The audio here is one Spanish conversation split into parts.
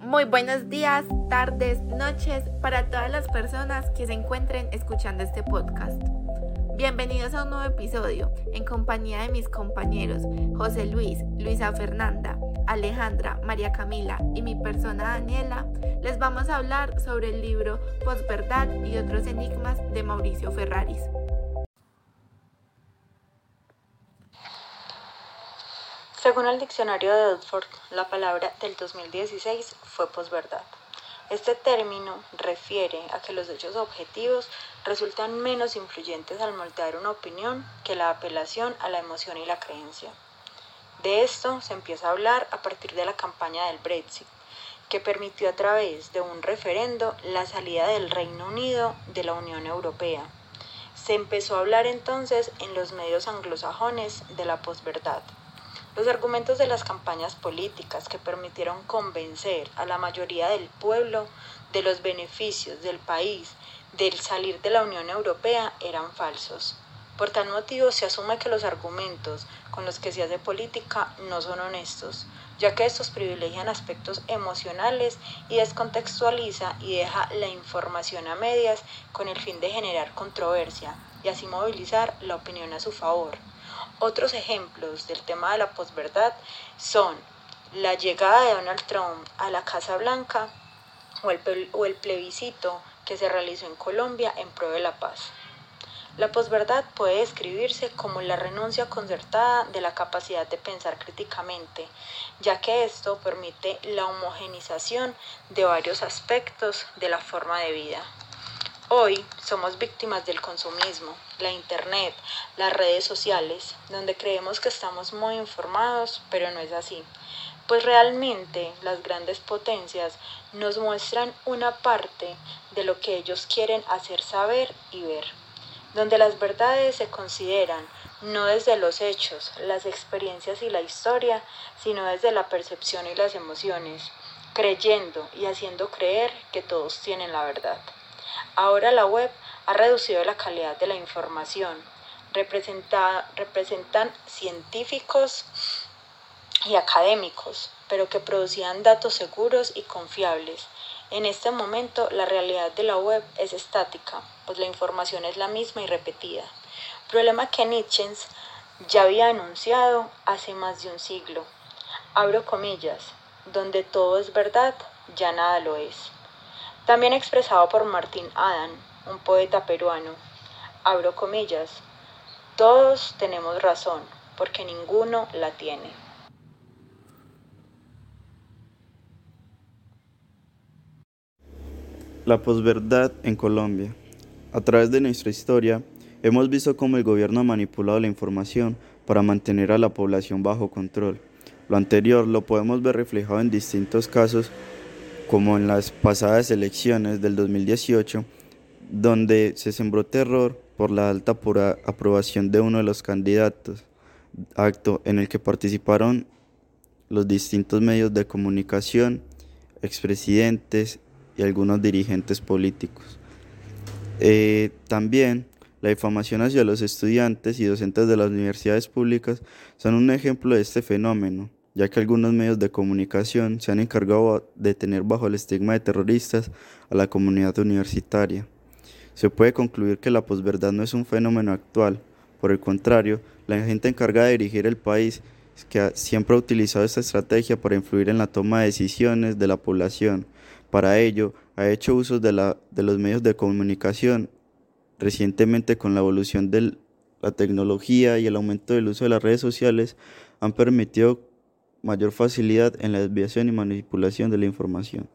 Muy buenos días, tardes, noches para todas las personas que se encuentren escuchando este podcast. Bienvenidos a un nuevo episodio en compañía de mis compañeros José Luis, Luisa Fernanda, Alejandra, María Camila y mi persona Daniela. Les vamos a hablar sobre el libro Posverdad y otros enigmas de Mauricio Ferraris. Según el diccionario de Oxford, la palabra del 2016 fue posverdad. Este término refiere a que los hechos objetivos resultan menos influyentes al moldear una opinión que la apelación a la emoción y la creencia. De esto se empieza a hablar a partir de la campaña del Brexit, que permitió a través de un referendo la salida del Reino Unido de la Unión Europea. Se empezó a hablar entonces en los medios anglosajones de la posverdad. Los argumentos de las campañas políticas que permitieron convencer a la mayoría del pueblo de los beneficios del país del salir de la Unión Europea eran falsos. Por tal motivo se asume que los argumentos con los que se hace política no son honestos, ya que estos privilegian aspectos emocionales y descontextualiza y deja la información a medias con el fin de generar controversia y así movilizar la opinión a su favor. Otros ejemplos del tema de la posverdad son la llegada de Donald Trump a la Casa Blanca o el, plebiscito que se realizó en Colombia en pro de la paz. La posverdad puede describirse como la renuncia concertada de la capacidad de pensar críticamente, ya que esto permite la homogenización de varios aspectos de la forma de vida. Hoy somos víctimas del consumismo, la internet, las redes sociales, donde creemos que estamos muy informados, pero no es así. Pues realmente las grandes potencias nos muestran una parte de lo que ellos quieren hacer saber y ver, donde las verdades se consideran no desde los hechos, las experiencias y la historia, sino desde la percepción y las emociones, creyendo y haciendo creer que todos tienen la verdad. Ahora la web ha reducido la calidad de la información. representan científicos y académicos, pero que producían datos seguros y confiables. En este momento la realidad de la web es estática, pues la información es la misma y repetida. Problema que Nietzsche ya había anunciado hace más de un siglo. Abro comillas, donde todo es verdad, ya nada lo es. También expresado por Martín Adán, un poeta peruano. Abro comillas. Todos tenemos razón, porque ninguno la tiene. La posverdad en Colombia. A través de nuestra historia, hemos visto cómo el gobierno ha manipulado la información para mantener a la población bajo control. Lo anterior lo podemos ver reflejado en distintos casos como en las pasadas elecciones del 2018, donde se sembró terror por la alta aprobación de uno de los candidatos, acto en el que participaron los distintos medios de comunicación, expresidentes y algunos dirigentes políticos. Eh, también la difamación hacia los estudiantes y docentes de las universidades públicas son un ejemplo de este fenómeno ya que algunos medios de comunicación se han encargado de tener bajo el estigma de terroristas a la comunidad universitaria. Se puede concluir que la posverdad no es un fenómeno actual, por el contrario, la gente encargada de dirigir el país que siempre ha utilizado esta estrategia para influir en la toma de decisiones de la población. Para ello, ha hecho uso de, la, de los medios de comunicación. Recientemente, con la evolución de la tecnología y el aumento del uso de las redes sociales, han permitido mayor facilidad en la desviación y manipulación de la información.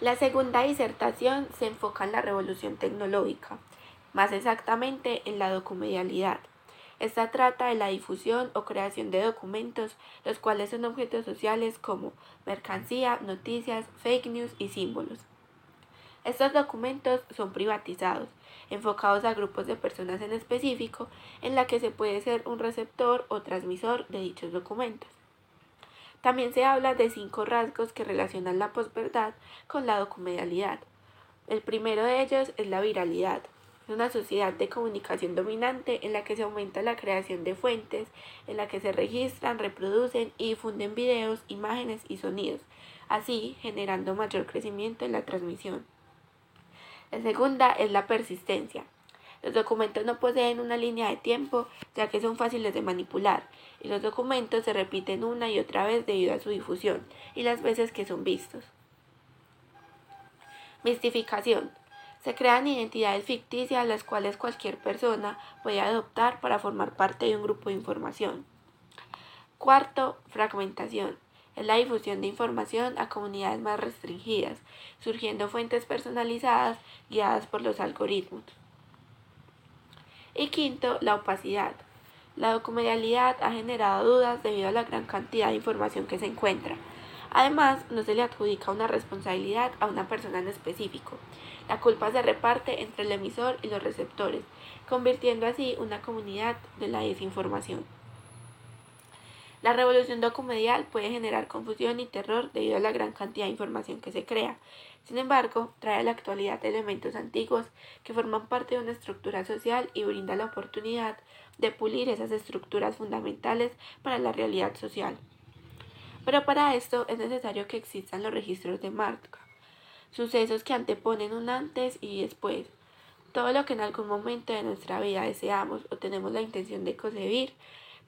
La segunda disertación se enfoca en la revolución tecnológica, más exactamente en la documedialidad. Esta trata de la difusión o creación de documentos, los cuales son objetos sociales como mercancía, noticias, fake news y símbolos. Estos documentos son privatizados, enfocados a grupos de personas en específico, en la que se puede ser un receptor o transmisor de dichos documentos. También se habla de cinco rasgos que relacionan la posverdad con la documedialidad. El primero de ellos es la viralidad. Es una sociedad de comunicación dominante en la que se aumenta la creación de fuentes, en la que se registran, reproducen y difunden videos, imágenes y sonidos, así generando mayor crecimiento en la transmisión. La segunda es la persistencia. Los documentos no poseen una línea de tiempo ya que son fáciles de manipular y los documentos se repiten una y otra vez debido a su difusión y las veces que son vistos. Mistificación. Se crean identidades ficticias las cuales cualquier persona puede adoptar para formar parte de un grupo de información. Cuarto, fragmentación. Es la difusión de información a comunidades más restringidas, surgiendo fuentes personalizadas guiadas por los algoritmos. Y quinto, la opacidad. La documedialidad ha generado dudas debido a la gran cantidad de información que se encuentra. Además, no se le adjudica una responsabilidad a una persona en específico. La culpa se reparte entre el emisor y los receptores, convirtiendo así una comunidad de la desinformación. La revolución documedial puede generar confusión y terror debido a la gran cantidad de información que se crea. Sin embargo, trae a la actualidad elementos antiguos que forman parte de una estructura social y brinda la oportunidad de pulir esas estructuras fundamentales para la realidad social. Pero para esto es necesario que existan los registros de marca, sucesos que anteponen un antes y después. Todo lo que en algún momento de nuestra vida deseamos o tenemos la intención de concebir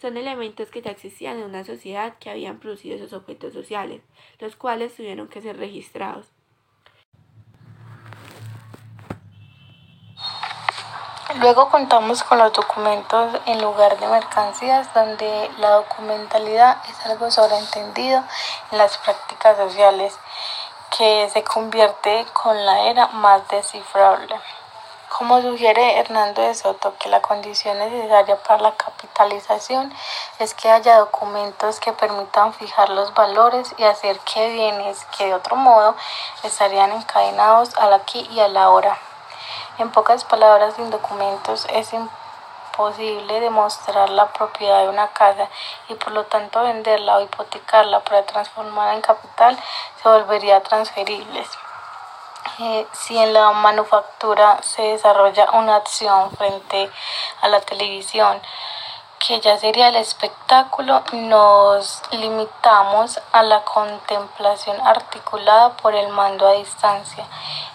son elementos que ya existían en una sociedad que habían producido esos objetos sociales, los cuales tuvieron que ser registrados. Luego contamos con los documentos en lugar de mercancías, donde la documentalidad es algo sobreentendido en las prácticas sociales, que se convierte con la era más descifrable. Como sugiere Hernando de Soto, que la condición necesaria para la capitalización es que haya documentos que permitan fijar los valores y hacer que bienes que de otro modo estarían encadenados al aquí y a la ahora. En pocas palabras, sin documentos es imposible demostrar la propiedad de una casa y por lo tanto venderla o hipotecarla para transformarla en capital se volvería transferibles. Si en la manufactura se desarrolla una acción frente a la televisión, que ya sería el espectáculo, nos limitamos a la contemplación articulada por el mando a distancia,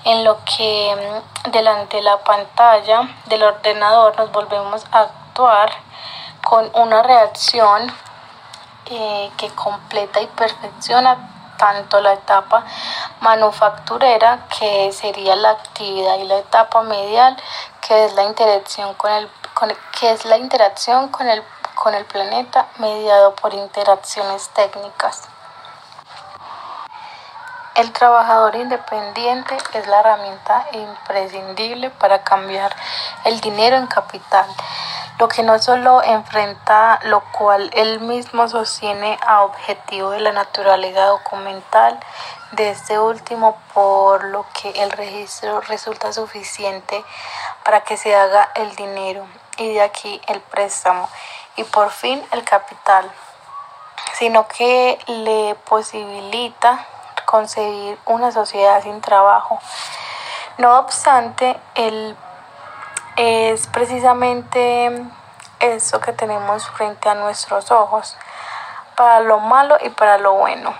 en lo que mm, delante de la pantalla del ordenador nos volvemos a actuar con una reacción eh, que completa y perfecciona tanto la etapa manufacturera, que sería la actividad, y la etapa medial, que es la interacción con el, que es la interacción con el, con el planeta mediado por interacciones técnicas. El trabajador independiente es la herramienta imprescindible para cambiar el dinero en capital lo que no solo enfrenta lo cual él mismo sostiene a objetivo de la naturaleza documental de este último, por lo que el registro resulta suficiente para que se haga el dinero. Y de aquí el préstamo. Y por fin el capital, sino que le posibilita concebir una sociedad sin trabajo. No obstante, el es precisamente eso que tenemos frente a nuestros ojos, para lo malo y para lo bueno.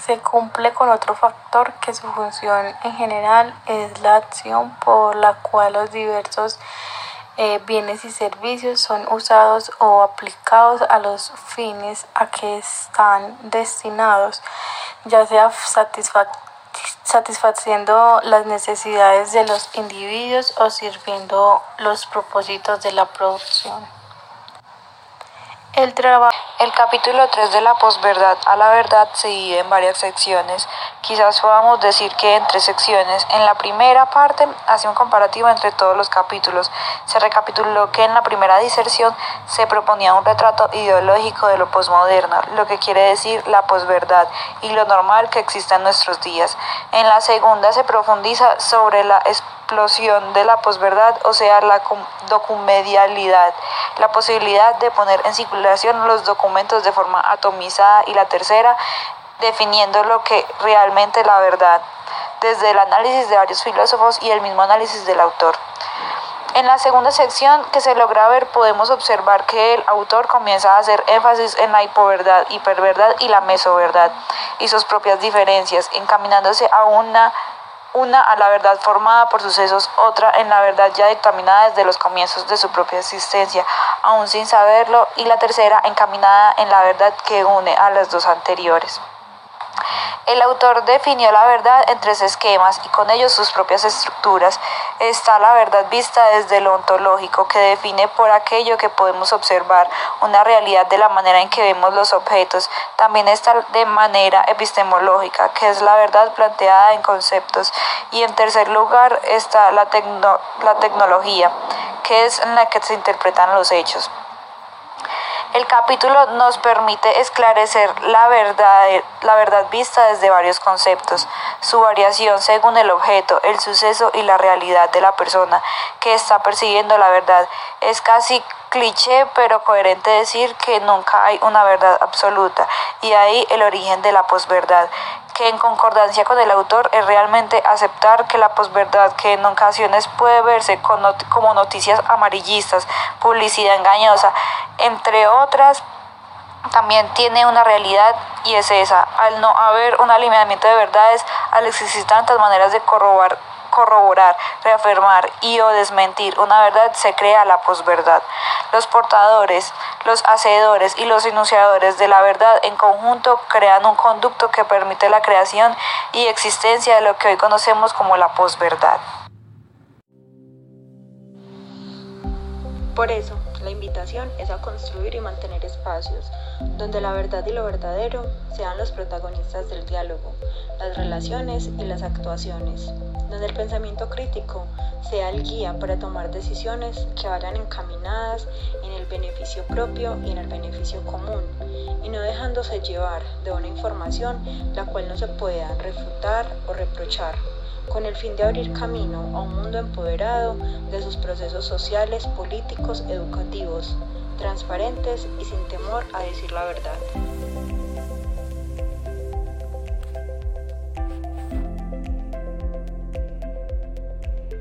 Se cumple con otro factor que su función en general es la acción por la cual los diversos eh, bienes y servicios son usados o aplicados a los fines a que están destinados, ya sea satisfactorio satisfaciendo las necesidades de los individuos o sirviendo los propósitos de la producción. El, el capítulo 3 de la posverdad a la verdad se divide en varias secciones. Quizás podamos decir que en tres secciones. En la primera parte hace un comparativo entre todos los capítulos. Se recapituló que en la primera diserción se proponía un retrato ideológico de lo posmoderno, lo que quiere decir la posverdad y lo normal que existe en nuestros días. En la segunda se profundiza sobre la explosión de la posverdad, o sea, la documedialidad, la posibilidad de poner en circulación los documentos de forma atomizada y la tercera, definiendo lo que realmente la verdad, desde el análisis de varios filósofos y el mismo análisis del autor. En la segunda sección que se logra ver podemos observar que el autor comienza a hacer énfasis en la hipoverdad, hiperverdad y la mesoverdad y sus propias diferencias, encaminándose a una una a la verdad formada por sucesos, otra en la verdad ya dictaminada desde los comienzos de su propia existencia, aún sin saberlo, y la tercera encaminada en la verdad que une a las dos anteriores. El autor definió la verdad en tres esquemas y con ellos sus propias estructuras. Está la verdad vista desde lo ontológico, que define por aquello que podemos observar una realidad de la manera en que vemos los objetos. También está de manera epistemológica, que es la verdad planteada en conceptos. Y en tercer lugar está la, la tecnología, que es en la que se interpretan los hechos. El capítulo nos permite esclarecer la verdad, la verdad vista desde varios conceptos, su variación según el objeto, el suceso y la realidad de la persona que está persiguiendo la verdad. Es casi cliché pero coherente decir que nunca hay una verdad absoluta y ahí el origen de la posverdad que en concordancia con el autor es realmente aceptar que la posverdad que en ocasiones puede verse como noticias amarillistas, publicidad engañosa, entre otras, también tiene una realidad y es esa. Al no haber un alineamiento de verdades, al existir tantas maneras de corroborar corroborar, reafirmar y o desmentir una verdad, se crea la posverdad. Los portadores, los hacedores y los enunciadores de la verdad en conjunto crean un conducto que permite la creación y existencia de lo que hoy conocemos como la posverdad. Por eso, la invitación es a construir y mantener espacios donde la verdad y lo verdadero sean los protagonistas del diálogo, las relaciones y las actuaciones, donde el pensamiento crítico sea el guía para tomar decisiones que vayan encaminadas en el beneficio propio y en el beneficio común, y no dejándose llevar de una información la cual no se pueda refutar o reprochar con el fin de abrir camino a un mundo empoderado de sus procesos sociales, políticos, educativos, transparentes y sin temor a decir la verdad.